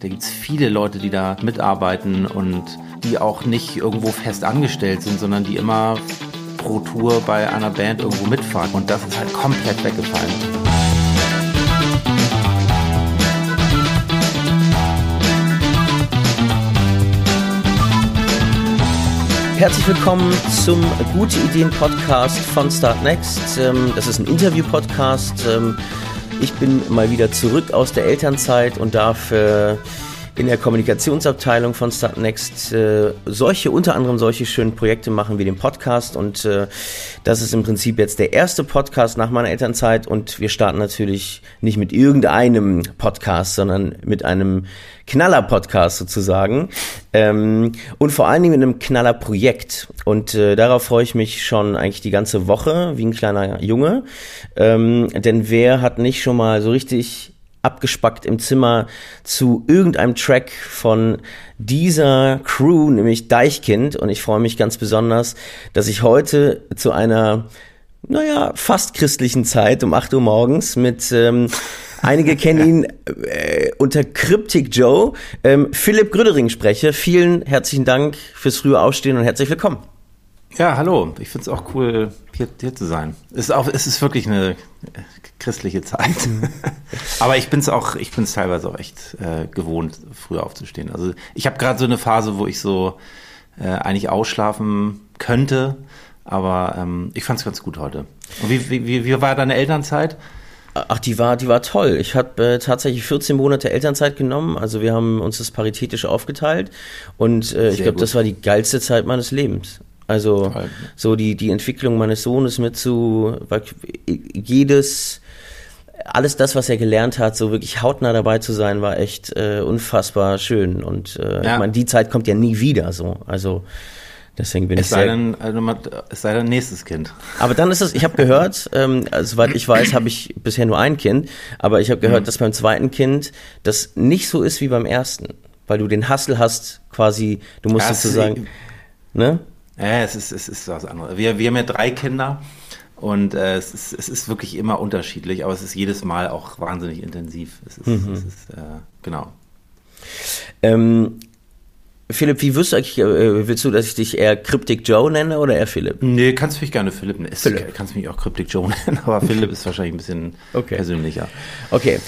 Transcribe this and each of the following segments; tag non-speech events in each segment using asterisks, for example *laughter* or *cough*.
Da gibt es viele Leute, die da mitarbeiten und die auch nicht irgendwo fest angestellt sind, sondern die immer pro Tour bei einer Band irgendwo mitfahren. Und das ist halt komplett weggefallen. Herzlich willkommen zum Gute Ideen Podcast von Start Next. Ähm, das ist ein Interview-Podcast. Ich bin mal wieder zurück aus der Elternzeit und darf äh, in der Kommunikationsabteilung von Startnext äh, solche, unter anderem solche schönen Projekte machen wie den Podcast. Und äh, das ist im Prinzip jetzt der erste Podcast nach meiner Elternzeit. Und wir starten natürlich nicht mit irgendeinem Podcast, sondern mit einem Knaller-Podcast sozusagen. Ähm, und vor allen Dingen mit einem Knaller-Projekt. Und äh, darauf freue ich mich schon eigentlich die ganze Woche wie ein kleiner Junge, ähm, denn wer hat nicht schon mal so richtig abgespackt im Zimmer zu irgendeinem Track von dieser Crew, nämlich Deichkind. Und ich freue mich ganz besonders, dass ich heute zu einer, naja, fast christlichen Zeit um 8 Uhr morgens mit, ähm, einige kennen ihn *laughs* äh, unter Cryptic Joe, ähm, Philipp Grüdering spreche. Vielen herzlichen Dank fürs frühe Aufstehen und herzlich willkommen. Ja, hallo. Ich finde es auch cool, hier, hier, zu sein. Es ist, auch, es ist wirklich eine christliche Zeit. Mhm. *laughs* Aber ich bin es auch, ich bin es teilweise auch echt äh, gewohnt, früher aufzustehen. Also ich habe gerade so eine Phase, wo ich so äh, eigentlich ausschlafen könnte. Aber ähm, ich fand es ganz gut heute. Und wie, wie, wie war deine Elternzeit? Ach, die war, die war toll. Ich habe äh, tatsächlich 14 Monate Elternzeit genommen. Also wir haben uns das paritätisch aufgeteilt. Und äh, ich glaube, das war die geilste Zeit meines Lebens. Also so die, die Entwicklung meines Sohnes mit zu jedes, alles das, was er gelernt hat, so wirklich hautnah dabei zu sein, war echt äh, unfassbar schön. Und äh, ja. ich meine, die Zeit kommt ja nie wieder so. Also Deswegen bin es ich sei sehr. Denn, also, es sei dein nächstes Kind. Aber dann ist es, ich habe gehört, *laughs* ähm, also, soweit ich weiß, habe ich bisher nur ein Kind, aber ich habe gehört, mhm. dass beim zweiten Kind das nicht so ist wie beim ersten. Weil du den Hassel hast, quasi, du musst ja, sozusagen. Ne? Ja, es ist, es ist was anderes. Wir, wir haben ja drei Kinder und äh, es, ist, es ist wirklich immer unterschiedlich, aber es ist jedes Mal auch wahnsinnig intensiv. Es ist, mhm. es ist äh, genau. Ähm, Philipp, wie wirst du eigentlich, äh, willst du, dass ich dich eher Cryptic Joe nenne oder eher Philipp? Nee, kannst du mich gerne Philipp nennen. Philipp. Kannst mich auch Cryptic Joe *laughs* nennen, aber Philipp ist wahrscheinlich ein bisschen okay. persönlicher. Okay.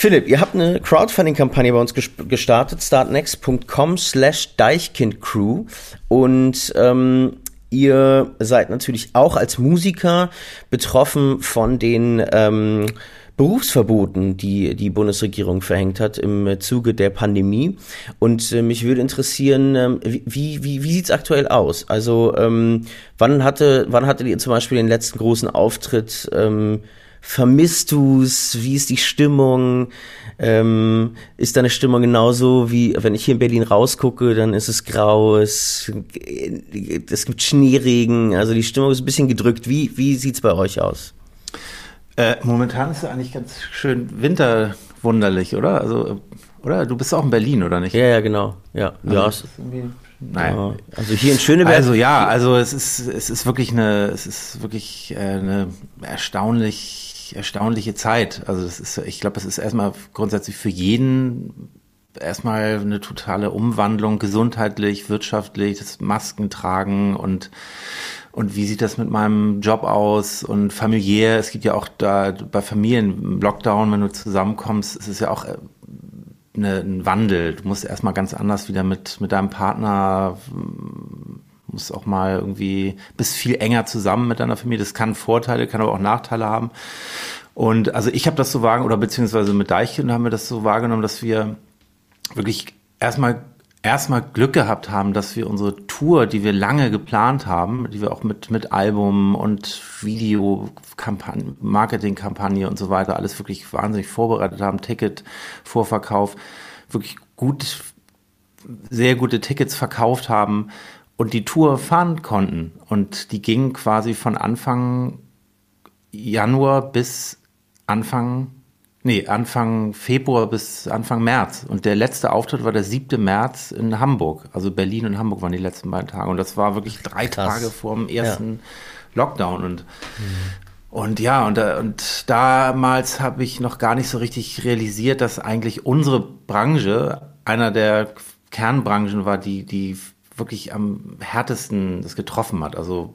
Philipp, ihr habt eine Crowdfunding-Kampagne bei uns gestartet, startnext.com slash Deichkind-Crew und ähm, ihr seid natürlich auch als Musiker betroffen von den ähm, Berufsverboten, die die Bundesregierung verhängt hat im Zuge der Pandemie. Und äh, mich würde interessieren, ähm, wie, wie, wie sieht's aktuell aus? Also ähm, wann hatte, wann hattet ihr zum Beispiel den letzten großen Auftritt? Ähm, Vermisst du's? Wie ist die Stimmung? Ähm, ist deine Stimmung genauso wie, wenn ich hier in Berlin rausgucke, dann ist es grau, es, es gibt Schneeregen, also die Stimmung ist ein bisschen gedrückt. Wie, wie sieht's bei euch aus? Äh, momentan ist es eigentlich ganz schön winterwunderlich, oder? Also, oder? Du bist auch in Berlin, oder nicht? Ja, ja, genau. Ja, also ja. Nein. Ja, also hier in Schöneberg. Also ja, also es ist, es ist wirklich eine, es ist wirklich äh, eine erstaunlich, erstaunliche Zeit. Also das ist, ich glaube, es ist erstmal grundsätzlich für jeden erstmal eine totale Umwandlung, gesundheitlich, wirtschaftlich, das Masken tragen und und wie sieht das mit meinem Job aus und familiär? Es gibt ja auch da bei Familien Lockdown, wenn du zusammenkommst, es ist ja auch äh, eine, ein Wandel. Du musst erstmal ganz anders wieder mit, mit deinem Partner, musst auch mal irgendwie, bist viel enger zusammen mit deiner Familie. Das kann Vorteile, kann aber auch Nachteile haben. Und also ich habe das so wahrgenommen, oder beziehungsweise mit Deichkind haben wir das so wahrgenommen, dass wir wirklich erstmal erstmal Glück gehabt haben, dass wir unsere Tour, die wir lange geplant haben, die wir auch mit, mit Album und Videokampagne, Marketingkampagne und so weiter alles wirklich wahnsinnig vorbereitet haben, Ticket, Vorverkauf, wirklich gut, sehr gute Tickets verkauft haben und die Tour fahren konnten. Und die ging quasi von Anfang Januar bis Anfang Nee, Anfang Februar bis Anfang März. Und der letzte Auftritt war der 7. März in Hamburg. Also Berlin und Hamburg waren die letzten beiden Tage. Und das war wirklich drei Krass. Tage vor dem ersten ja. Lockdown. Und mhm. Und ja, und, und damals habe ich noch gar nicht so richtig realisiert, dass eigentlich unsere Branche einer der Kernbranchen war, die, die wirklich am härtesten das getroffen hat. Also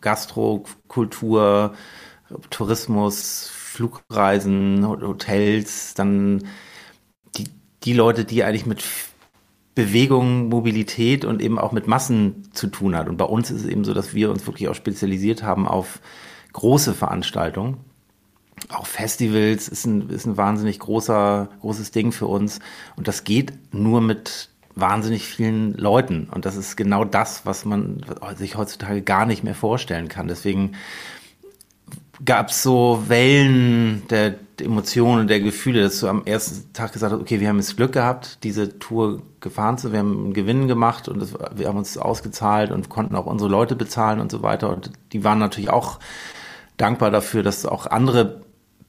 Gastro, Kultur, Tourismus, Flugreisen, Hotels, dann die, die Leute, die eigentlich mit Bewegung, Mobilität und eben auch mit Massen zu tun hat. Und bei uns ist es eben so, dass wir uns wirklich auch spezialisiert haben auf große Veranstaltungen. Auch Festivals ist ein, ist ein wahnsinnig großer, großes Ding für uns. Und das geht nur mit wahnsinnig vielen Leuten. Und das ist genau das, was man sich heutzutage gar nicht mehr vorstellen kann. Deswegen gab es so Wellen der Emotionen und der Gefühle, dass du am ersten Tag gesagt hast, okay, wir haben jetzt Glück gehabt, diese Tour gefahren zu, wir haben einen Gewinn gemacht und das, wir haben uns ausgezahlt und konnten auch unsere Leute bezahlen und so weiter. Und die waren natürlich auch dankbar dafür, dass auch andere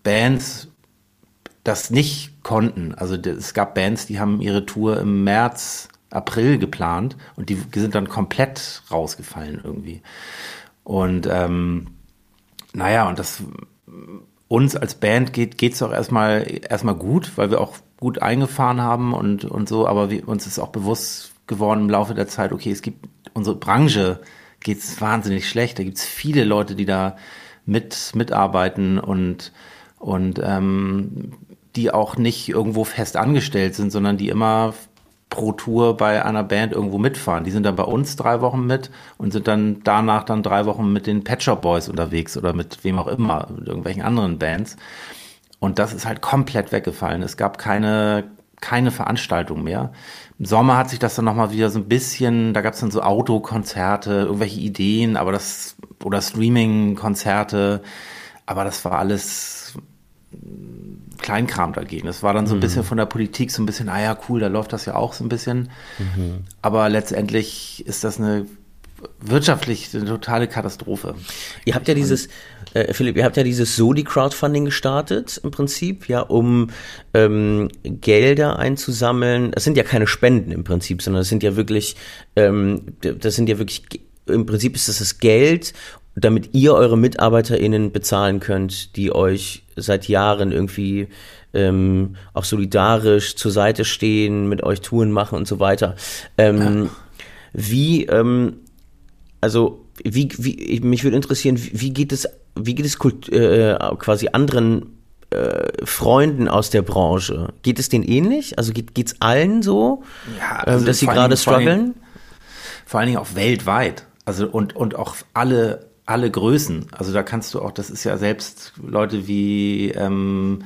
Bands das nicht konnten. Also es gab Bands, die haben ihre Tour im März, April geplant und die sind dann komplett rausgefallen irgendwie. Und ähm, naja, und das uns als Band geht es doch erstmal erstmal gut, weil wir auch gut eingefahren haben und, und so, aber wir, uns ist auch bewusst geworden im Laufe der Zeit, okay, es gibt unsere Branche geht es wahnsinnig schlecht. Da gibt es viele Leute, die da mit mitarbeiten und und ähm, die auch nicht irgendwo fest angestellt sind, sondern die immer pro Tour bei einer Band irgendwo mitfahren. Die sind dann bei uns drei Wochen mit und sind dann danach dann drei Wochen mit den Pet Shop Boys unterwegs oder mit wem auch immer, mit irgendwelchen anderen Bands. Und das ist halt komplett weggefallen. Es gab keine, keine Veranstaltung mehr. Im Sommer hat sich das dann nochmal wieder so ein bisschen, da gab es dann so Autokonzerte, irgendwelche Ideen, aber das, oder Streaming-Konzerte, aber das war alles Kleinkram dagegen. Das war dann so ein mhm. bisschen von der Politik so ein bisschen, ah ja, cool, da läuft das ja auch so ein bisschen. Mhm. Aber letztendlich ist das eine wirtschaftlich eine totale Katastrophe. Ihr habt ja dieses, äh, Philipp, ihr habt ja dieses Soli-Crowdfunding gestartet im Prinzip, ja, um ähm, Gelder einzusammeln. Das sind ja keine Spenden im Prinzip, sondern das sind ja wirklich, ähm, das sind ja wirklich, im Prinzip ist das das Geld, damit ihr eure MitarbeiterInnen bezahlen könnt, die euch seit Jahren irgendwie ähm, auch solidarisch zur Seite stehen, mit euch Touren machen und so weiter. Ähm, ja. Wie, ähm, also wie, wie, mich würde interessieren, wie geht es, wie geht es Kult, äh, quasi anderen äh, Freunden aus der Branche? Geht es denen ähnlich? Also geht es allen so, ja, ähm, also dass sie gerade strugglen? Vor allen Dingen auch weltweit. Also und, und auch alle alle Größen. Also da kannst du auch, das ist ja selbst Leute wie, ähm,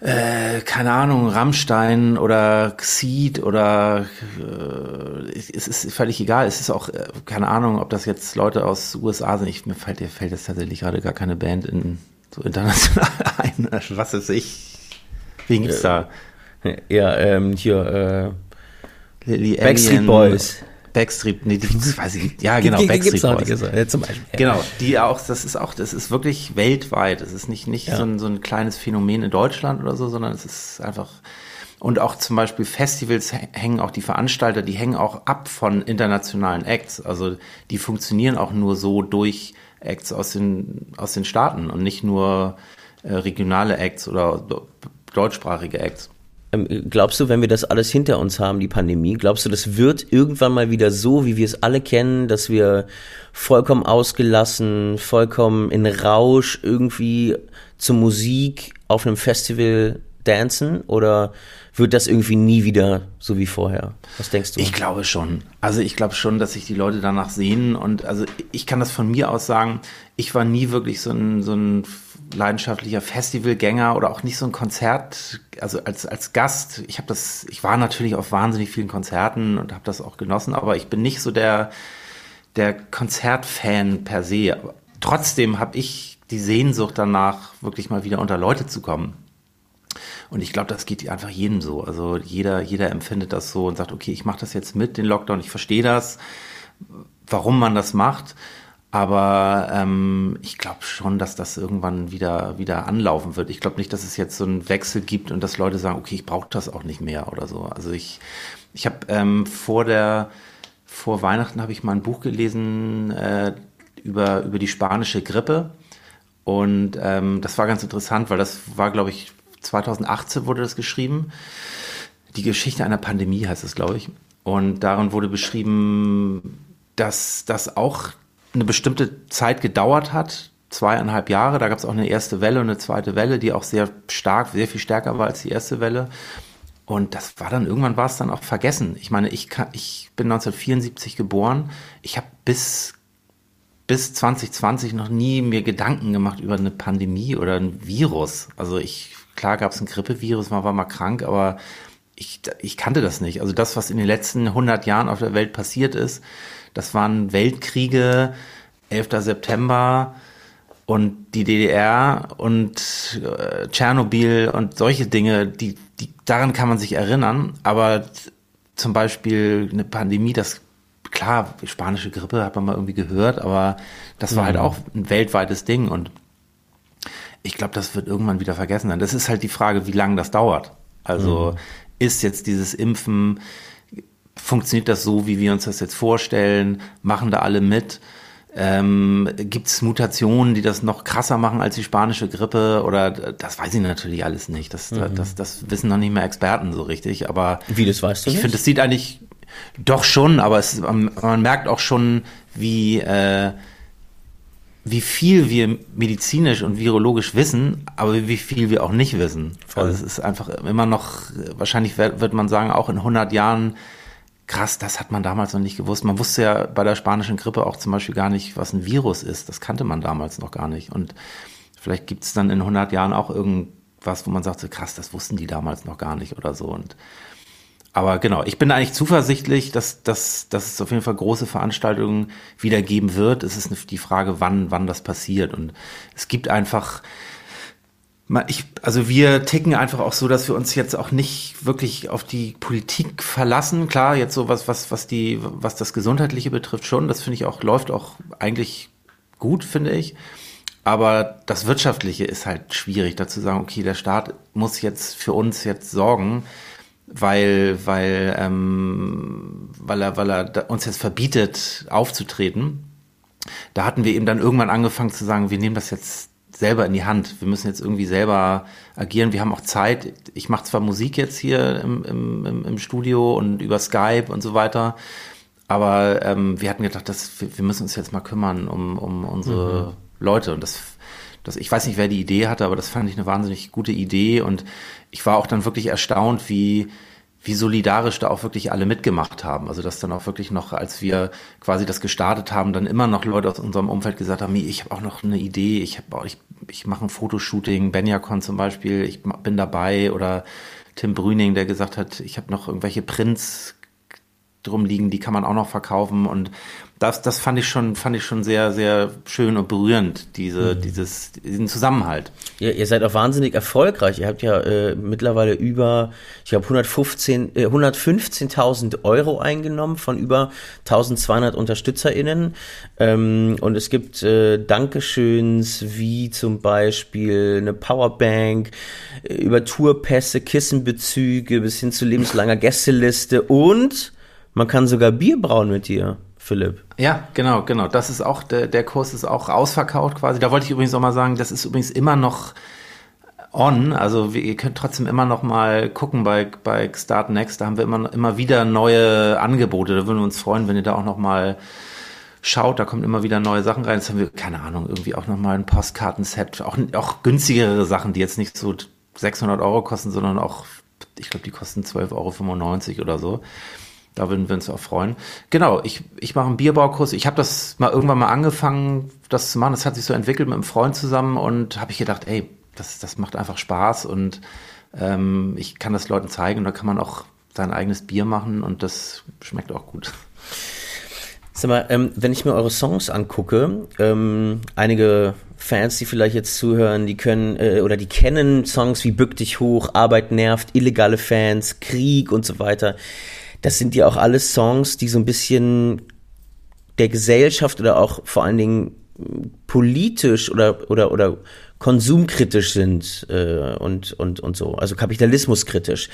äh, keine Ahnung, Rammstein oder Xeed oder äh, es ist völlig egal. Es ist auch, äh, keine Ahnung, ob das jetzt Leute aus USA sind. Ich, mir fällt, mir fällt jetzt tatsächlich gerade gar keine Band in so international *laughs* ein. Was ist ich? Wen gibt's da? Ja, ähm, hier, äh, Backstreet Boys. Backstreet, nee, die, weiß ich, ja *laughs* genau, G Backstreet Boys. Ja, zum Beispiel. Genau, die auch, das ist auch, das ist wirklich weltweit. Es ist nicht, nicht ja. so, ein, so ein kleines Phänomen in Deutschland oder so, sondern es ist einfach, und auch zum Beispiel Festivals hängen auch die Veranstalter, die hängen auch ab von internationalen Acts. Also die funktionieren auch nur so durch Acts aus den, aus den Staaten und nicht nur äh, regionale Acts oder deutschsprachige Acts. Ähm, glaubst du, wenn wir das alles hinter uns haben, die Pandemie, glaubst du, das wird irgendwann mal wieder so, wie wir es alle kennen, dass wir vollkommen ausgelassen, vollkommen in Rausch irgendwie zur Musik auf einem Festival dancen? Oder wird das irgendwie nie wieder so wie vorher? Was denkst du? Ich glaube schon. Also ich glaube schon, dass sich die Leute danach sehen. Und also ich kann das von mir aus sagen, ich war nie wirklich so ein, so ein leidenschaftlicher Festivalgänger oder auch nicht so ein Konzert, also als, als Gast. Ich habe das, ich war natürlich auf wahnsinnig vielen Konzerten und habe das auch genossen, aber ich bin nicht so der, der Konzertfan per se. Aber trotzdem habe ich die Sehnsucht danach, wirklich mal wieder unter Leute zu kommen. Und ich glaube, das geht einfach jedem so. Also jeder, jeder empfindet das so und sagt, okay, ich mache das jetzt mit, den Lockdown, ich verstehe das, warum man das macht. Aber ähm, ich glaube schon, dass das irgendwann wieder, wieder anlaufen wird. Ich glaube nicht, dass es jetzt so einen Wechsel gibt und dass Leute sagen, okay, ich brauche das auch nicht mehr oder so. Also ich, ich habe ähm, vor der, vor Weihnachten habe ich mal ein Buch gelesen äh, über, über die spanische Grippe. Und ähm, das war ganz interessant, weil das war, glaube ich, 2018 wurde das geschrieben. Die Geschichte einer Pandemie heißt es, glaube ich. Und darin wurde beschrieben, dass das auch eine bestimmte Zeit gedauert hat, zweieinhalb Jahre. Da gab es auch eine erste Welle und eine zweite Welle, die auch sehr stark, sehr viel stärker war als die erste Welle. Und das war dann, irgendwann war es dann auch vergessen. Ich meine, ich, kann, ich bin 1974 geboren. Ich habe bis, bis 2020 noch nie mir Gedanken gemacht über eine Pandemie oder ein Virus. Also ich, klar gab es ein Grippevirus, man war mal krank, aber ich, ich kannte das nicht. Also das, was in den letzten 100 Jahren auf der Welt passiert ist, das waren Weltkriege, 11. September, und die DDR und äh, Tschernobyl und solche Dinge, die, die, daran kann man sich erinnern, aber zum Beispiel eine Pandemie, das klar, spanische Grippe hat man mal irgendwie gehört, aber das war halt mhm. halt auch ein weltweites Ding und ich glaube, das wird irgendwann wieder vergessen sein. Das ist halt die Frage, wie lange das dauert. Also mhm. ist jetzt dieses Impfen, funktioniert das so, wie wir uns das jetzt vorstellen? Machen da alle mit? Ähm, Gibt es Mutationen, die das noch krasser machen als die spanische Grippe? Oder das weiß ich natürlich alles nicht. Das, mhm. das, das wissen noch nicht mehr Experten so richtig. Aber wie das weißt du? Ich finde, es sieht eigentlich doch schon, aber es, man merkt auch schon, wie äh, wie viel wir medizinisch und virologisch wissen, aber wie viel wir auch nicht wissen. Voll. Also es ist einfach immer noch, wahrscheinlich wird, wird man sagen, auch in 100 Jahren krass, das hat man damals noch nicht gewusst. Man wusste ja bei der spanischen Grippe auch zum Beispiel gar nicht, was ein Virus ist. Das kannte man damals noch gar nicht. Und vielleicht gibt es dann in 100 Jahren auch irgendwas, wo man sagt, so, krass, das wussten die damals noch gar nicht oder so. Und aber genau, ich bin eigentlich zuversichtlich, dass, dass, dass es auf jeden Fall große Veranstaltungen wieder geben wird. Es ist die Frage, wann, wann das passiert. Und es gibt einfach ich, also wir ticken einfach auch so, dass wir uns jetzt auch nicht wirklich auf die Politik verlassen. Klar, jetzt so was, was, was die, was das Gesundheitliche betrifft schon. Das finde ich auch, läuft auch eigentlich gut, finde ich. Aber das Wirtschaftliche ist halt schwierig, dazu sagen, okay, der Staat muss jetzt für uns jetzt sorgen, weil, weil, ähm, weil er, weil er uns jetzt verbietet, aufzutreten. Da hatten wir eben dann irgendwann angefangen zu sagen, wir nehmen das jetzt selber in die Hand. Wir müssen jetzt irgendwie selber agieren. Wir haben auch Zeit. Ich mache zwar Musik jetzt hier im, im, im Studio und über Skype und so weiter, aber ähm, wir hatten gedacht, dass wir, wir, müssen uns jetzt mal kümmern um, um unsere mhm. Leute. Und das, das, ich weiß nicht, wer die Idee hatte, aber das fand ich eine wahnsinnig gute Idee. Und ich war auch dann wirklich erstaunt, wie wie solidarisch da auch wirklich alle mitgemacht haben. Also dass dann auch wirklich noch, als wir quasi das gestartet haben, dann immer noch Leute aus unserem Umfeld gesagt haben, ich habe auch noch eine Idee, ich habe auch, ich, ich mache ein Fotoshooting, Benjakon zum Beispiel, ich bin dabei oder Tim Brüning, der gesagt hat, ich habe noch irgendwelche Prints drum liegen, die kann man auch noch verkaufen und das, das fand ich schon, fand ich schon sehr, sehr schön und berührend, diese, mhm. dieses, diesen Zusammenhalt. Ja, ihr seid auch wahnsinnig erfolgreich. Ihr habt ja äh, mittlerweile über, ich glaube, 115, äh, 115.000 Euro eingenommen von über 1200 UnterstützerInnen. Ähm, und es gibt äh, Dankeschöns wie zum Beispiel eine Powerbank, äh, über Tourpässe, Kissenbezüge bis hin zu lebenslanger Gästeliste und man kann sogar Bier brauen mit dir. Philipp. Ja, genau, genau. Das ist auch, der, der Kurs ist auch ausverkauft quasi. Da wollte ich übrigens auch mal sagen, das ist übrigens immer noch on. Also ihr könnt trotzdem immer noch mal gucken bei, bei Start Next. Da haben wir immer, immer wieder neue Angebote. Da würden wir uns freuen, wenn ihr da auch noch mal schaut. Da kommen immer wieder neue Sachen rein. Jetzt haben wir, keine Ahnung, irgendwie auch noch mal ein Postkartenset. Auch, auch günstigere Sachen, die jetzt nicht so 600 Euro kosten, sondern auch, ich glaube, die kosten 12,95 Euro oder so. Da würden wir uns auch freuen. Genau, ich, ich mache einen Bierbaukurs. Ich habe das mal irgendwann mal angefangen, das zu machen. Das hat sich so entwickelt mit einem Freund zusammen und habe ich gedacht, ey, das, das macht einfach Spaß und ähm, ich kann das Leuten zeigen und da kann man auch sein eigenes Bier machen und das schmeckt auch gut. Sag mal, ähm, wenn ich mir eure Songs angucke, ähm, einige Fans, die vielleicht jetzt zuhören, die können äh, oder die kennen Songs wie Bück dich hoch, Arbeit nervt, illegale Fans, Krieg und so weiter das sind ja auch alles Songs, die so ein bisschen der Gesellschaft oder auch vor allen Dingen politisch oder oder oder konsumkritisch sind äh, und und und so, also kapitalismuskritisch.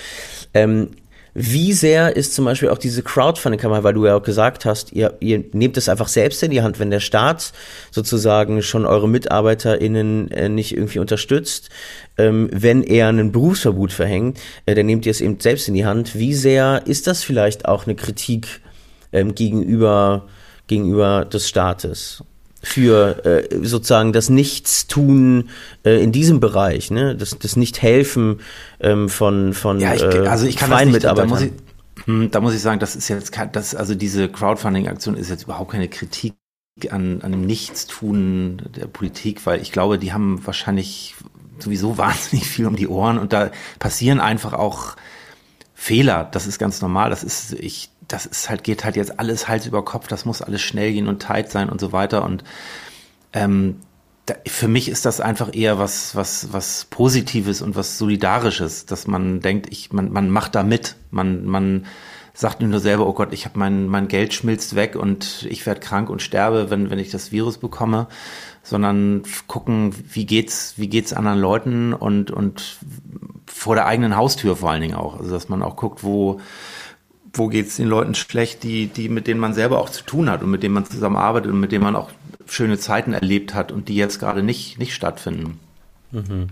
Ähm, Wie sehr ist zum Beispiel auch diese Crowdfunding-Kampagne, weil du ja auch gesagt hast, ihr, ihr nehmt es einfach selbst in die Hand, wenn der Staat sozusagen schon eure MitarbeiterInnen äh, nicht irgendwie unterstützt, ähm, wenn er einen Berufsverbot verhängt, äh, dann nehmt ihr es eben selbst in die Hand. Wie sehr ist das vielleicht auch eine Kritik ähm, gegenüber, gegenüber des Staates? Für äh, sozusagen das Nichtstun äh, in diesem Bereich, ne? das, das Nicht-Helfen ähm, von, von ja, ich, äh, also ich kann freien das nicht, Mitarbeitern. Da muss, ich, hm, da muss ich sagen, das ist jetzt, das, also diese Crowdfunding-Aktion ist jetzt überhaupt keine Kritik an, an dem Nichtstun der Politik, weil ich glaube, die haben wahrscheinlich sowieso *laughs* wahnsinnig viel um die Ohren und da passieren einfach auch Fehler. Das ist ganz normal. Das ist, ich das ist halt, geht halt jetzt alles Hals über Kopf, das muss alles schnell gehen und tight sein und so weiter. Und ähm, da, für mich ist das einfach eher was, was, was Positives und was Solidarisches, dass man denkt, ich, man, man macht da mit. Man, man sagt nur selber, oh Gott, ich habe mein, mein Geld schmilzt weg und ich werde krank und sterbe, wenn, wenn ich das Virus bekomme, sondern gucken, wie geht's, wie geht's anderen Leuten und, und vor der eigenen Haustür vor allen Dingen auch. Also dass man auch guckt, wo, wo geht es den Leuten schlecht, die, die, mit denen man selber auch zu tun hat und mit denen man zusammenarbeitet und mit denen man auch schöne Zeiten erlebt hat und die jetzt gerade nicht, nicht stattfinden. Mhm.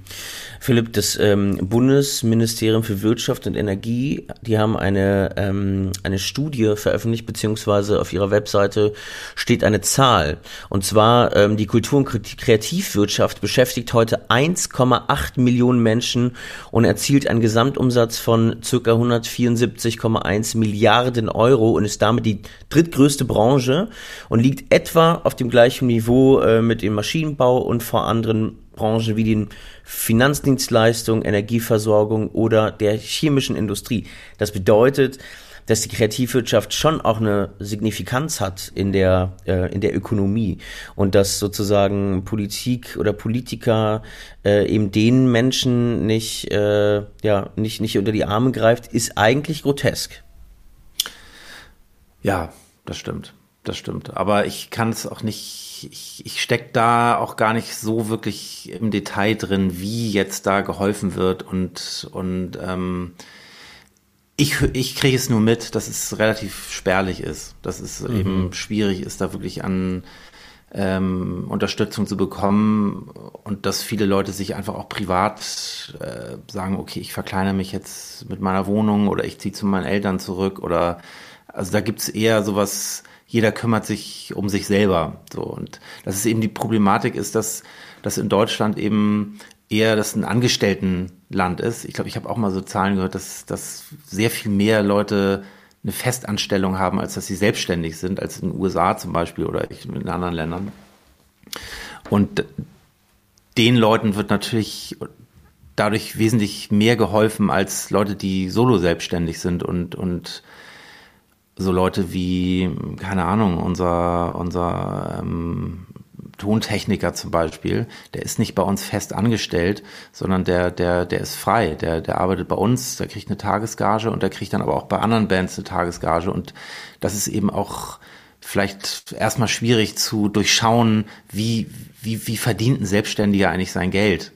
Philipp, das ähm, Bundesministerium für Wirtschaft und Energie, die haben eine, ähm, eine Studie veröffentlicht, beziehungsweise auf ihrer Webseite steht eine Zahl. Und zwar ähm, die Kultur- und Kreativwirtschaft beschäftigt heute 1,8 Millionen Menschen und erzielt einen Gesamtumsatz von circa 174,1 Milliarden Euro und ist damit die drittgrößte Branche und liegt etwa auf dem gleichen Niveau äh, mit dem Maschinenbau und vor anderen Branchen wie den Finanzdienstleistungen, Energieversorgung oder der chemischen Industrie. Das bedeutet, dass die Kreativwirtschaft schon auch eine Signifikanz hat in der, äh, in der Ökonomie und dass sozusagen Politik oder Politiker äh, eben den Menschen nicht, äh, ja, nicht, nicht unter die Arme greift, ist eigentlich grotesk. Ja, das stimmt. Das stimmt. Aber ich kann es auch nicht ich, ich stecke da auch gar nicht so wirklich im Detail drin, wie jetzt da geholfen wird und, und ähm, ich, ich kriege es nur mit, dass es relativ spärlich ist, dass es mhm. eben schwierig ist, da wirklich an ähm, Unterstützung zu bekommen und dass viele Leute sich einfach auch privat äh, sagen, okay, ich verkleinere mich jetzt mit meiner Wohnung oder ich ziehe zu meinen Eltern zurück oder also da gibt's eher sowas jeder kümmert sich um sich selber. So und das ist eben die Problematik, ist, dass dass in Deutschland eben eher das ein Angestelltenland ist. Ich glaube, ich habe auch mal so Zahlen gehört, dass dass sehr viel mehr Leute eine Festanstellung haben, als dass sie selbstständig sind, als in den USA zum Beispiel oder in anderen Ländern. Und den Leuten wird natürlich dadurch wesentlich mehr geholfen als Leute, die solo selbstständig sind und, und so Leute wie, keine Ahnung, unser, unser ähm, Tontechniker zum Beispiel, der ist nicht bei uns fest angestellt, sondern der, der, der ist frei. Der, der arbeitet bei uns, der kriegt eine Tagesgage und der kriegt dann aber auch bei anderen Bands eine Tagesgage. Und das ist eben auch vielleicht erstmal schwierig zu durchschauen, wie, wie, wie verdient ein Selbstständiger eigentlich sein Geld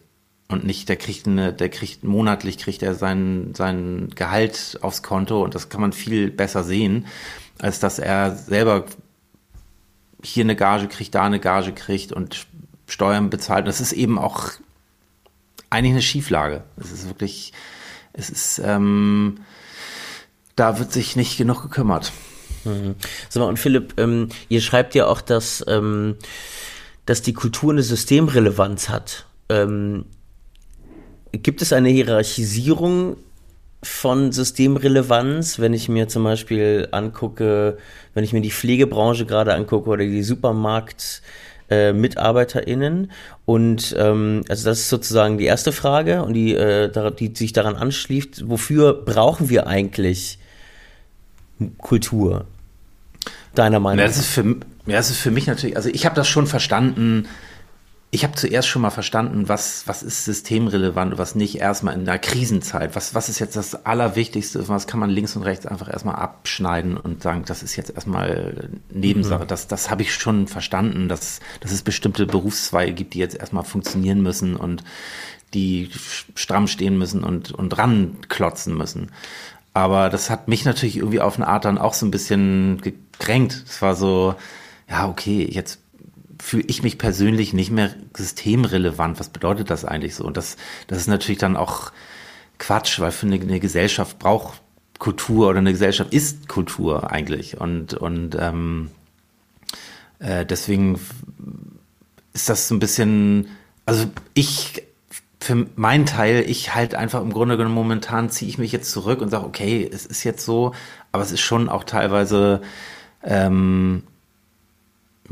und nicht, der kriegt eine, der kriegt monatlich kriegt er sein, sein Gehalt aufs Konto und das kann man viel besser sehen, als dass er selber hier eine Gage kriegt, da eine Gage kriegt und Steuern bezahlt. Das ist eben auch eigentlich eine Schieflage. Es ist wirklich, es ist, ähm, da wird sich nicht genug gekümmert. Mhm. Sag mal, und Philipp, ähm, ihr schreibt ja auch, dass, ähm, dass die Kultur eine Systemrelevanz hat. Ähm, Gibt es eine Hierarchisierung von Systemrelevanz, wenn ich mir zum Beispiel angucke, wenn ich mir die Pflegebranche gerade angucke oder die Supermarkt äh, MitarbeiterInnen. Und ähm, also das ist sozusagen die erste Frage und die, äh, die sich daran anschließt, wofür brauchen wir eigentlich Kultur? Deiner Meinung nach? Ja, das ist für, ja, das ist für mich natürlich, also ich habe das schon verstanden, ich habe zuerst schon mal verstanden, was, was ist systemrelevant und was nicht erstmal in einer Krisenzeit. Was, was ist jetzt das Allerwichtigste? Was kann man links und rechts einfach erstmal abschneiden und sagen, das ist jetzt erstmal Nebensache. Mhm. Das, das habe ich schon verstanden, dass, dass es bestimmte Berufszweige gibt, die jetzt erstmal funktionieren müssen und die stramm stehen müssen und, und ranklotzen müssen. Aber das hat mich natürlich irgendwie auf eine Art dann auch so ein bisschen gekränkt. Es war so, ja, okay, jetzt fühle ich mich persönlich nicht mehr systemrelevant. Was bedeutet das eigentlich so? Und das, das ist natürlich dann auch Quatsch, weil für eine, eine Gesellschaft braucht Kultur oder eine Gesellschaft ist Kultur eigentlich. Und, und ähm, äh, deswegen ist das so ein bisschen, also ich für meinen Teil, ich halt einfach im Grunde genommen momentan ziehe ich mich jetzt zurück und sage, okay, es ist jetzt so, aber es ist schon auch teilweise, ähm,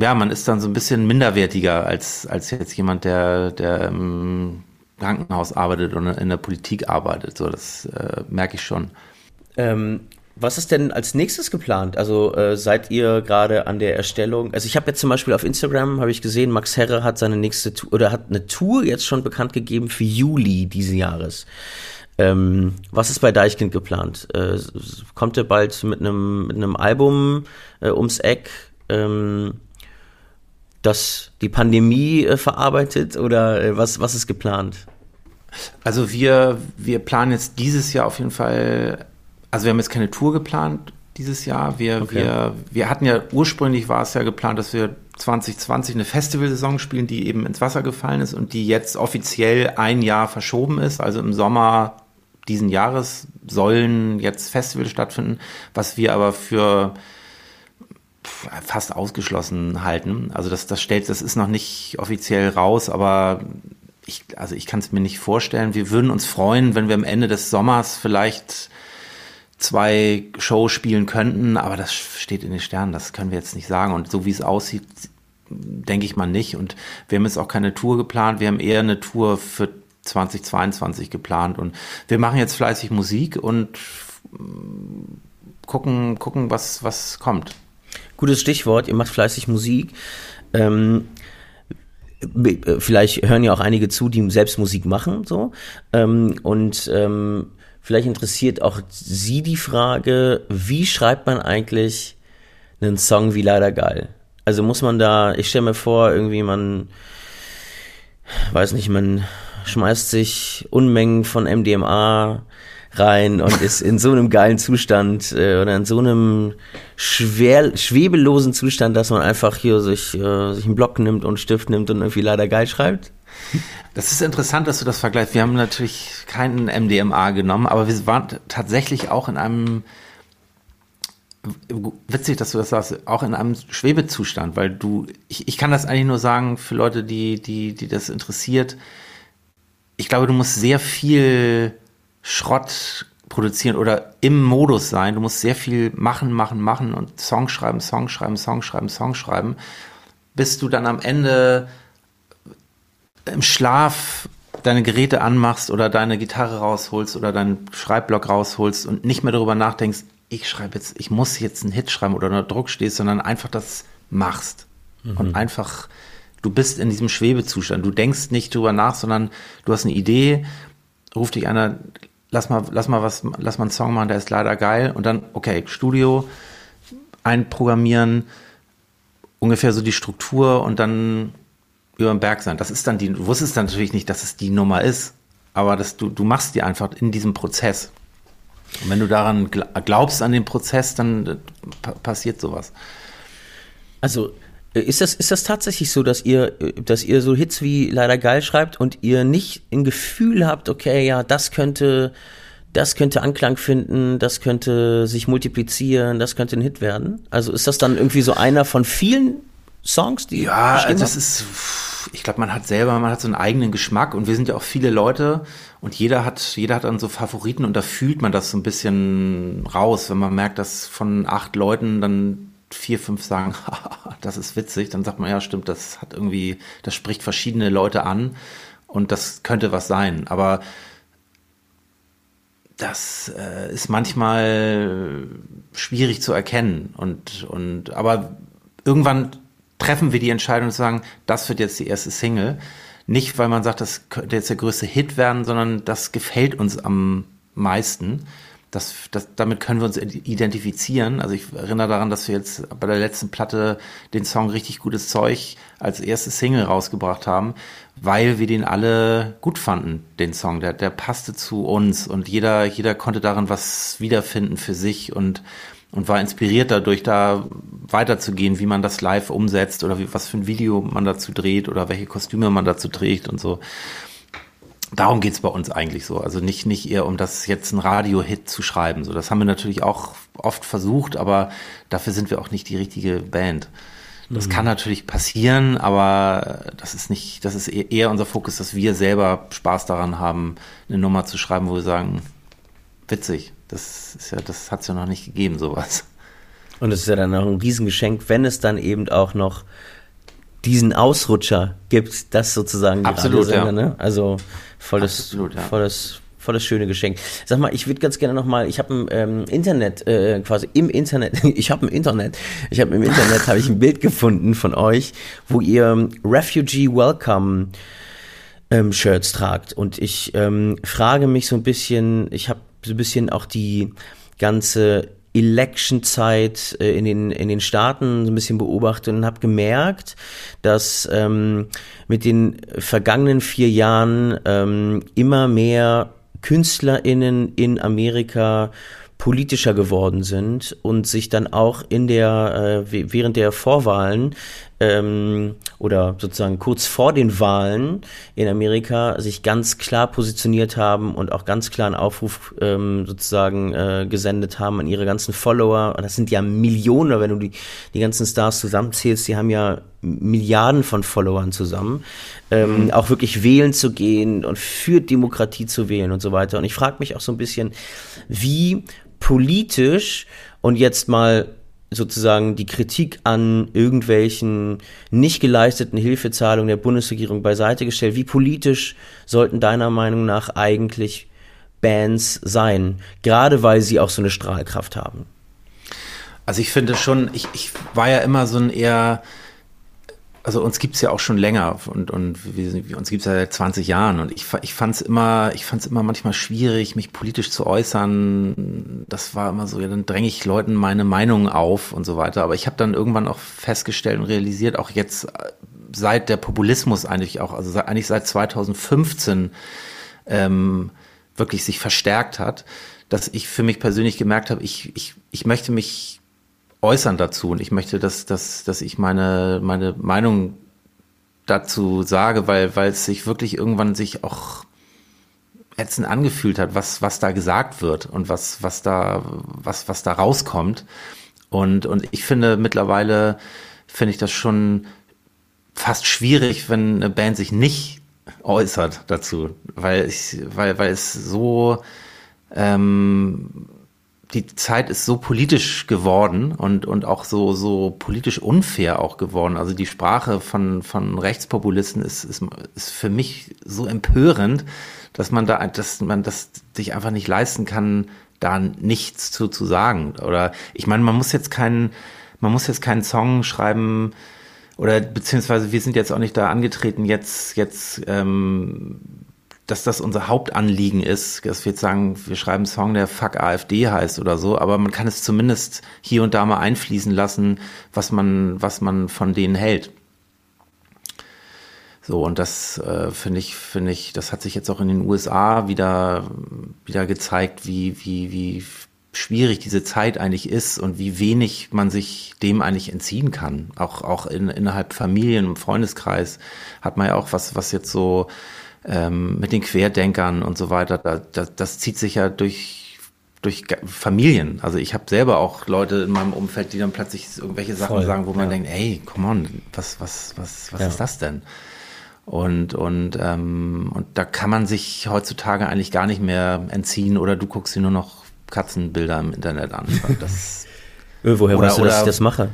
ja, man ist dann so ein bisschen minderwertiger als, als jetzt jemand, der, der im Krankenhaus arbeitet oder in der Politik arbeitet. So, das äh, merke ich schon. Ähm, was ist denn als nächstes geplant? Also äh, seid ihr gerade an der Erstellung? Also ich habe jetzt zum Beispiel auf Instagram habe ich gesehen, Max Herre hat seine nächste Tour oder hat eine Tour jetzt schon bekannt gegeben für Juli diesen Jahres. Ähm, was ist bei Deichkind geplant? Äh, kommt er bald mit einem mit einem Album äh, ums Eck, ähm, das die Pandemie äh, verarbeitet oder äh, was was ist geplant? Also wir wir planen jetzt dieses Jahr auf jeden Fall also wir haben jetzt keine Tour geplant dieses Jahr. Wir, okay. wir, wir hatten ja, ursprünglich war es ja geplant, dass wir 2020 eine Festivalsaison spielen, die eben ins Wasser gefallen ist und die jetzt offiziell ein Jahr verschoben ist. Also im Sommer diesen Jahres sollen jetzt Festivals stattfinden, was wir aber für fast ausgeschlossen halten. Also das, das stellt, das ist noch nicht offiziell raus, aber ich, also ich kann es mir nicht vorstellen. Wir würden uns freuen, wenn wir am Ende des Sommers vielleicht zwei Shows spielen könnten, aber das steht in den Sternen, das können wir jetzt nicht sagen. Und so wie es aussieht, denke ich mal nicht. Und wir haben jetzt auch keine Tour geplant, wir haben eher eine Tour für 2022 geplant. Und wir machen jetzt fleißig Musik und gucken, gucken was, was kommt. Gutes Stichwort, ihr macht fleißig Musik. Ähm, vielleicht hören ja auch einige zu, die selbst Musik machen, so. Ähm, und ähm, Vielleicht interessiert auch Sie die Frage, wie schreibt man eigentlich einen Song wie Leider Geil? Also muss man da, ich stelle mir vor, irgendwie man, weiß nicht, man schmeißt sich Unmengen von MDMA rein und ist in so einem geilen Zustand äh, oder in so einem schwer, schwebelosen Zustand, dass man einfach hier sich, äh, sich einen Block nimmt und Stift nimmt und irgendwie leider geil schreibt? Das ist interessant, dass du das vergleichst. Wir haben natürlich keinen MDMA genommen, aber wir waren tatsächlich auch in einem witzig, dass du das sagst, auch in einem Schwebezustand, weil du, ich, ich kann das eigentlich nur sagen für Leute, die, die, die das interessiert. Ich glaube, du musst sehr viel Schrott produzieren oder im Modus sein. Du musst sehr viel machen, machen, machen und Song schreiben, Song schreiben, Song schreiben, Song schreiben, bis du dann am Ende im Schlaf deine Geräte anmachst oder deine Gitarre rausholst oder deinen Schreibblock rausholst und nicht mehr darüber nachdenkst, ich schreibe jetzt, ich muss jetzt einen Hit schreiben oder unter Druck stehst, sondern einfach das machst. Mhm. Und einfach, du bist in diesem Schwebezustand. Du denkst nicht drüber nach, sondern du hast eine Idee, ruft dich einer, lass mal, lass mal was, lass mal einen Song machen, der ist leider geil. Und dann, okay, Studio einprogrammieren, ungefähr so die Struktur und dann über den Berg sein. Das ist dann die, du wusstest dann natürlich nicht, dass es die Nummer ist, aber dass du, du machst die einfach in diesem Prozess. Und wenn du daran glaubst an den Prozess, dann äh, passiert sowas. Also ist das, ist das tatsächlich so, dass ihr, äh, dass ihr so Hits wie leider geil schreibt und ihr nicht ein Gefühl habt, okay, ja, das könnte, das könnte Anklang finden, das könnte sich multiplizieren, das könnte ein Hit werden? Also ist das dann irgendwie so einer von vielen Songs, die ja, das ist, ich glaube, man hat selber, man hat so einen eigenen Geschmack und wir sind ja auch viele Leute und jeder hat, jeder hat dann so Favoriten und da fühlt man das so ein bisschen raus, wenn man merkt, dass von acht Leuten dann vier, fünf sagen, *laughs* das ist witzig, dann sagt man, ja, stimmt, das hat irgendwie, das spricht verschiedene Leute an und das könnte was sein, aber das äh, ist manchmal schwierig zu erkennen und, und, aber irgendwann treffen wir die Entscheidung zu sagen, das wird jetzt die erste Single. Nicht, weil man sagt, das könnte jetzt der größte Hit werden, sondern das gefällt uns am meisten. Das, das, damit können wir uns identifizieren. Also ich erinnere daran, dass wir jetzt bei der letzten Platte den Song Richtig gutes Zeug als erste Single rausgebracht haben, weil wir den alle gut fanden, den Song. Der, der passte zu uns und jeder, jeder konnte darin was wiederfinden für sich und, und war inspiriert dadurch, da weiterzugehen, wie man das live umsetzt oder wie, was für ein Video man dazu dreht oder welche Kostüme man dazu trägt und so. Darum geht's bei uns eigentlich so. Also nicht, nicht eher um das jetzt ein Radio-Hit zu schreiben. So, das haben wir natürlich auch oft versucht, aber dafür sind wir auch nicht die richtige Band. Das mhm. kann natürlich passieren, aber das ist nicht, das ist e-, eher unser Fokus, dass wir selber Spaß daran haben, eine Nummer zu schreiben, wo wir sagen, witzig. Das ist ja, das hat's ja noch nicht gegeben, sowas. Und es ist ja dann auch ein Riesengeschenk, wenn es dann eben auch noch diesen Ausrutscher gibt, das sozusagen die Absolut, ja. ne? Also volles, Absolut, ja. volles, volles schöne Geschenk. Sag mal, ich würde ganz gerne noch mal, ich habe im ähm, Internet, äh, quasi im Internet, *laughs* ich habe im Internet, ich habe im Internet habe ich ein Bild gefunden von euch, wo ihr Refugee Welcome ähm, Shirts tragt. Und ich ähm, frage mich so ein bisschen, ich habe so ein bisschen auch die ganze Election-Zeit äh, in den, in den Staaten so ein bisschen beobachtet und habe gemerkt, dass ähm, mit den vergangenen vier Jahren ähm, immer mehr KünstlerInnen in Amerika politischer geworden sind und sich dann auch in der äh, während der Vorwahlen ähm, oder sozusagen kurz vor den Wahlen in Amerika sich ganz klar positioniert haben und auch ganz klar einen Aufruf ähm, sozusagen äh, gesendet haben an ihre ganzen Follower. Und das sind ja Millionen, wenn du die, die ganzen Stars zusammenzählst, die haben ja Milliarden von Followern zusammen, ähm, mhm. auch wirklich wählen zu gehen und für Demokratie zu wählen und so weiter. Und ich frage mich auch so ein bisschen, wie politisch und jetzt mal sozusagen die Kritik an irgendwelchen nicht geleisteten Hilfezahlungen der Bundesregierung beiseite gestellt. Wie politisch sollten deiner Meinung nach eigentlich Bands sein, gerade weil sie auch so eine Strahlkraft haben? Also ich finde schon, ich, ich war ja immer so ein eher also uns gibt's ja auch schon länger und, und wir, uns gibt's ja seit 20 Jahren und ich, ich fand es immer, ich fand's immer manchmal schwierig, mich politisch zu äußern. Das war immer so, ja, dann dränge ich Leuten meine Meinung auf und so weiter. Aber ich habe dann irgendwann auch festgestellt und realisiert, auch jetzt äh, seit der Populismus eigentlich auch, also eigentlich seit 2015 ähm, wirklich sich verstärkt hat, dass ich für mich persönlich gemerkt habe, ich, ich, ich möchte mich äußern dazu und ich möchte, dass, dass, dass ich meine, meine Meinung dazu sage, weil, weil es sich wirklich irgendwann sich auch ätzend angefühlt hat, was, was da gesagt wird und was, was da, was, was da rauskommt. Und, und ich finde mittlerweile, finde ich das schon fast schwierig, wenn eine Band sich nicht äußert dazu, weil ich, weil, weil es so, ähm, die Zeit ist so politisch geworden und, und auch so, so politisch unfair auch geworden. Also die Sprache von, von Rechtspopulisten ist, ist, ist für mich so empörend, dass man da, dass man das sich einfach nicht leisten kann, da nichts zu, zu sagen. Oder ich meine, man muss jetzt keinen, man muss jetzt keinen Song schreiben, oder beziehungsweise wir sind jetzt auch nicht da angetreten, jetzt, jetzt ähm, dass das unser Hauptanliegen ist, dass wir jetzt sagen, wir schreiben einen Song, der Fuck AfD heißt oder so, aber man kann es zumindest hier und da mal einfließen lassen, was man, was man von denen hält. So, und das äh, finde ich, finde ich, das hat sich jetzt auch in den USA wieder, wieder gezeigt, wie, wie, wie schwierig diese Zeit eigentlich ist und wie wenig man sich dem eigentlich entziehen kann. Auch, auch in, innerhalb Familien und Freundeskreis hat man ja auch was, was jetzt so ähm, mit den Querdenkern und so weiter, da, da, das zieht sich ja durch, durch Familien. Also ich habe selber auch Leute in meinem Umfeld, die dann plötzlich irgendwelche Sachen Voll, sagen, wo man ja. denkt, hey, come on, was, was, was, was ja. ist das denn? Und, und, ähm, und da kann man sich heutzutage eigentlich gar nicht mehr entziehen oder du guckst dir nur noch Katzenbilder im Internet an. Das, *laughs* äh, Woher oder, weißt du, dass ich das mache?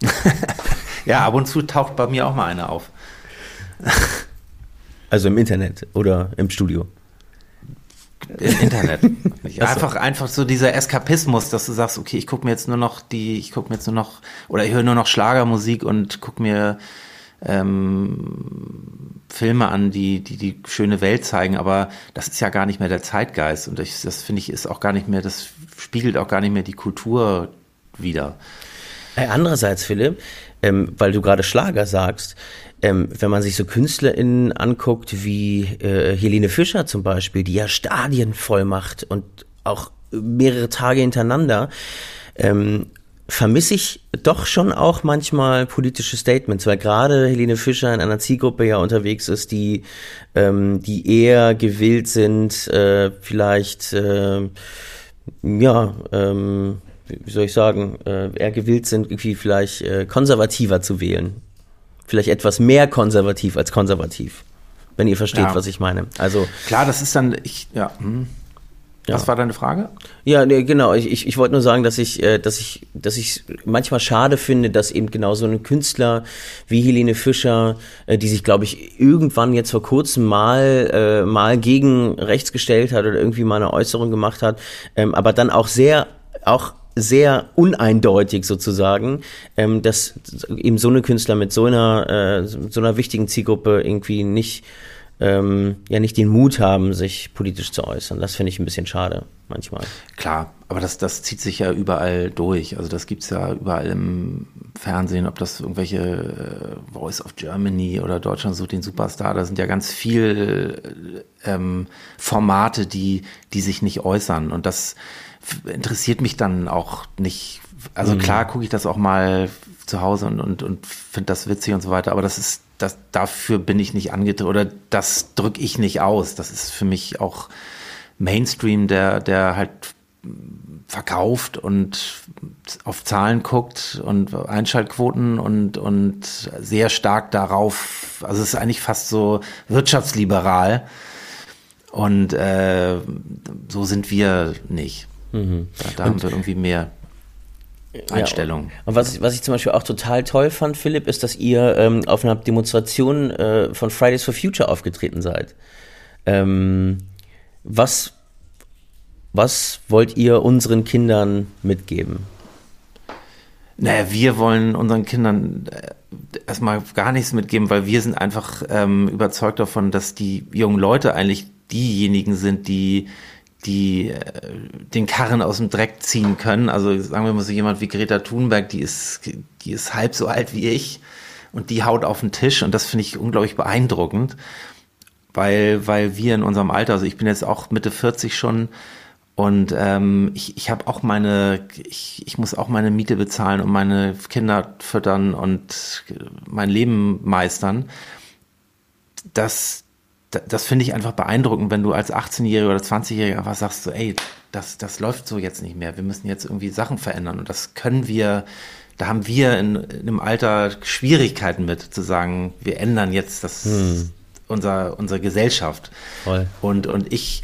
*laughs* ja, ab und zu taucht bei mir auch mal eine auf. *laughs* Also im Internet oder im Studio? Im Internet. *laughs* einfach, einfach so dieser Eskapismus, dass du sagst, okay, ich gucke mir jetzt nur noch die, ich gucke mir jetzt nur noch, oder ich höre nur noch Schlagermusik und gucke mir ähm, Filme an, die, die die schöne Welt zeigen, aber das ist ja gar nicht mehr der Zeitgeist und ich, das finde ich ist auch gar nicht mehr, das spiegelt auch gar nicht mehr die Kultur wieder. Andererseits, Philipp, ähm, weil du gerade Schlager sagst, ähm, wenn man sich so KünstlerInnen anguckt wie äh, Helene Fischer zum Beispiel, die ja Stadien voll macht und auch mehrere Tage hintereinander, ähm, vermisse ich doch schon auch manchmal politische Statements, weil gerade Helene Fischer in einer Zielgruppe ja unterwegs ist, die, ähm, die eher gewillt sind, äh, vielleicht, äh, ja, ähm, wie soll ich sagen, äh, eher gewillt sind, irgendwie vielleicht äh, konservativer zu wählen. Vielleicht etwas mehr konservativ als konservativ. Wenn ihr versteht, ja. was ich meine. Also. Klar, das ist dann, ich, ja. Hm. Ja. Was war deine Frage? Ja, nee, genau. Ich, ich, ich wollte nur sagen, dass ich, äh, dass ich, dass ich manchmal schade finde, dass eben genau so ein Künstler wie Helene Fischer, äh, die sich, glaube ich, irgendwann jetzt vor kurzem mal äh, mal gegen rechts gestellt hat oder irgendwie mal eine Äußerung gemacht hat, ähm, aber dann auch sehr, auch sehr uneindeutig sozusagen, ähm, dass eben so eine Künstler mit so einer äh, so einer wichtigen Zielgruppe irgendwie nicht ähm, ja nicht den Mut haben, sich politisch zu äußern. Das finde ich ein bisschen schade manchmal. Klar, aber das, das zieht sich ja überall durch. Also das gibt es ja überall im Fernsehen, ob das irgendwelche äh, Voice of Germany oder Deutschland sucht den Superstar, da sind ja ganz viel ähm, Formate, die, die sich nicht äußern. Und das interessiert mich dann auch nicht. Also mhm. klar gucke ich das auch mal zu Hause und, und, und finde das witzig und so weiter, aber das ist, das, dafür bin ich nicht angetreten oder das drücke ich nicht aus. Das ist für mich auch Mainstream, der, der halt verkauft und auf Zahlen guckt und Einschaltquoten und, und sehr stark darauf, also es ist eigentlich fast so wirtschaftsliberal. Und äh, so sind wir nicht. Mhm. Da, da haben wir irgendwie mehr Einstellung. Ja, und was, was ich zum Beispiel auch total toll fand, Philipp, ist, dass ihr ähm, auf einer Demonstration äh, von Fridays for Future aufgetreten seid. Ähm, was, was wollt ihr unseren Kindern mitgeben? Naja, wir wollen unseren Kindern äh, erstmal gar nichts mitgeben, weil wir sind einfach ähm, überzeugt davon, dass die jungen Leute eigentlich diejenigen sind, die die äh, den Karren aus dem Dreck ziehen können. Also sagen wir mal so jemand wie Greta Thunberg, die ist, die ist halb so alt wie ich und die haut auf den Tisch und das finde ich unglaublich beeindruckend, weil, weil wir in unserem Alter, also ich bin jetzt auch Mitte 40 schon und ähm, ich, ich habe auch meine, ich, ich muss auch meine Miete bezahlen und meine Kinder füttern und mein Leben meistern. Das, das finde ich einfach beeindruckend, wenn du als 18-Jähriger oder 20-Jähriger einfach sagst, so, ey, das, das läuft so jetzt nicht mehr. Wir müssen jetzt irgendwie Sachen verändern. Und das können wir, da haben wir in, in einem Alter Schwierigkeiten mit, zu sagen, wir ändern jetzt das, hm. unser, unsere Gesellschaft. Voll. Und, und ich,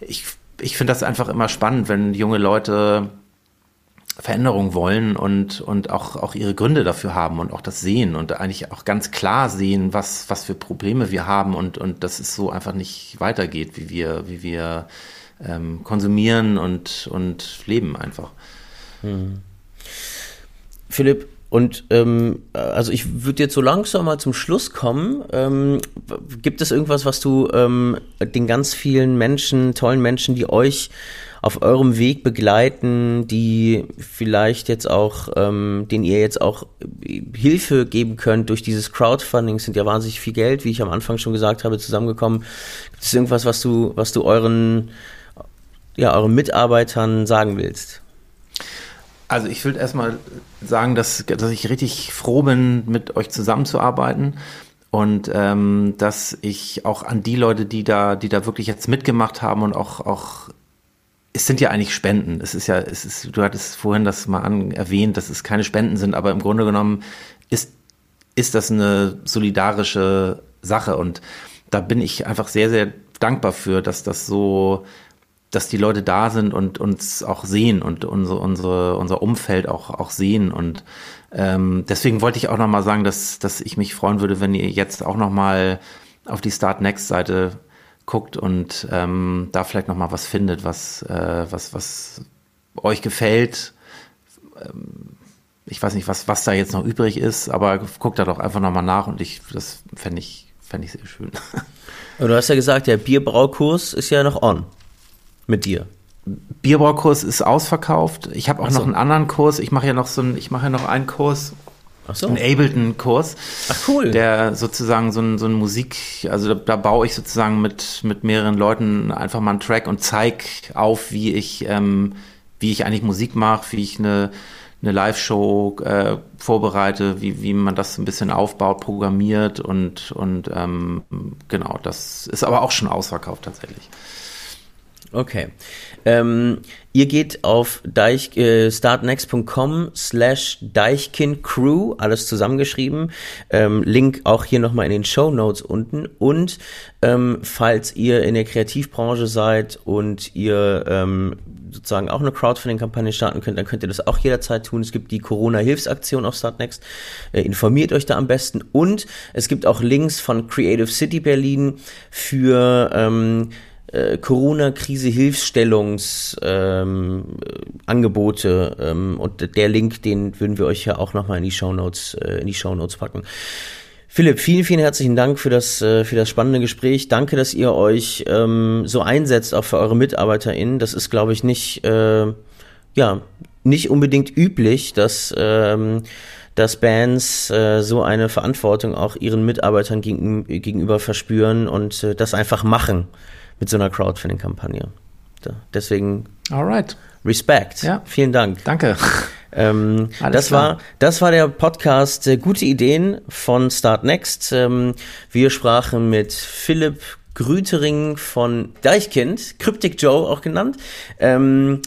ich, ich finde das einfach immer spannend, wenn junge Leute Veränderung wollen und, und auch, auch ihre Gründe dafür haben und auch das sehen und eigentlich auch ganz klar sehen, was, was für Probleme wir haben und, und dass es so einfach nicht weitergeht, wie wir, wie wir ähm, konsumieren und, und leben einfach. Hm. Philipp, und ähm, also ich würde jetzt so langsam mal zum Schluss kommen. Ähm, gibt es irgendwas, was du ähm, den ganz vielen Menschen, tollen Menschen, die euch auf eurem Weg begleiten, die vielleicht jetzt auch, ähm, den ihr jetzt auch Hilfe geben könnt durch dieses Crowdfunding, es sind ja wahnsinnig viel Geld, wie ich am Anfang schon gesagt habe, zusammengekommen. Gibt es irgendwas, was du, was du euren, ja, euren Mitarbeitern sagen willst? Also ich würde erstmal sagen, dass, dass ich richtig froh bin, mit euch zusammenzuarbeiten und ähm, dass ich auch an die Leute, die da, die da wirklich jetzt mitgemacht haben und auch, auch es sind ja eigentlich Spenden. Es ist ja, es ist, du hattest vorhin das mal an, erwähnt, dass es keine Spenden sind, aber im Grunde genommen ist, ist das eine solidarische Sache und da bin ich einfach sehr, sehr dankbar für, dass das so, dass die Leute da sind und uns auch sehen und unsere, unsere, unser Umfeld auch, auch sehen und ähm, deswegen wollte ich auch nochmal sagen, dass, dass ich mich freuen würde, wenn ihr jetzt auch nochmal auf die Start Next Seite guckt und ähm, da vielleicht noch mal was findet, was, äh, was, was euch gefällt. Ähm, ich weiß nicht, was, was da jetzt noch übrig ist, aber guck da doch einfach nochmal nach und ich, das fände ich, fände ich sehr schön. Und du hast ja gesagt, der Bierbraukurs ist ja noch on mit dir. Bierbraukurs ist ausverkauft. Ich habe auch so. noch einen anderen Kurs. Ich mache ja noch so einen, ich mache ja noch einen Kurs, Ach so. einen Ableton-Kurs. Ach cool. Der sozusagen so ein, so ein Musik, also da, da, baue ich sozusagen mit, mit mehreren Leuten einfach mal einen Track und zeige auf, wie ich, ähm, wie ich eigentlich Musik mache, wie ich eine eine Live-Show äh, vorbereite, wie, wie man das ein bisschen aufbaut, programmiert und, und ähm, genau, das ist aber auch schon ausverkauft tatsächlich. Okay. Ähm, ihr geht auf deich, äh, startnext.com slash deichkind alles zusammengeschrieben. Ähm, Link auch hier nochmal in den Show Notes unten. Und ähm, falls ihr in der Kreativbranche seid und ihr ähm, sozusagen auch eine Crowdfunding-Kampagne starten könnt, dann könnt ihr das auch jederzeit tun. Es gibt die Corona-Hilfsaktion auf Startnext. Äh, informiert euch da am besten. Und es gibt auch Links von Creative City Berlin für ähm, äh, Corona-Krise-Hilfsstellungsangebote ähm, ähm, und der Link, den würden wir euch ja auch nochmal in die Shownotes äh, in die Shownotes packen. Philipp, vielen, vielen herzlichen Dank für das, äh, für das spannende Gespräch. Danke, dass ihr euch ähm, so einsetzt, auch für eure MitarbeiterInnen. Das ist, glaube ich, nicht, äh, ja, nicht unbedingt üblich, dass, ähm, dass Bands äh, so eine Verantwortung auch ihren Mitarbeitern gegen, gegenüber verspüren und äh, das einfach machen mit so einer Crowdfunding-Kampagne. Deswegen Alright. Respekt. Ja. Vielen Dank. Danke. *laughs* Ähm, das war das war der Podcast äh, Gute Ideen von Start Next. Ähm, wir sprachen mit Philipp Grütering von Deichkind, Cryptic Joe auch genannt. Ähm,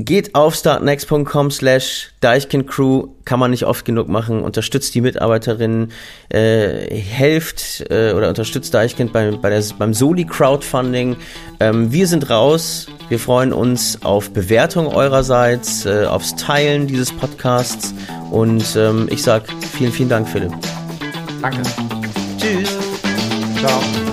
Geht auf startnext.com slash Deichkind-Crew, kann man nicht oft genug machen, unterstützt die Mitarbeiterinnen, äh, helft äh, oder unterstützt Deichkind bei, bei der, beim Soli-Crowdfunding. Ähm, wir sind raus, wir freuen uns auf Bewertung eurerseits, äh, aufs Teilen dieses Podcasts und ähm, ich sag vielen, vielen Dank, Philipp. Danke. Tschüss. Ciao.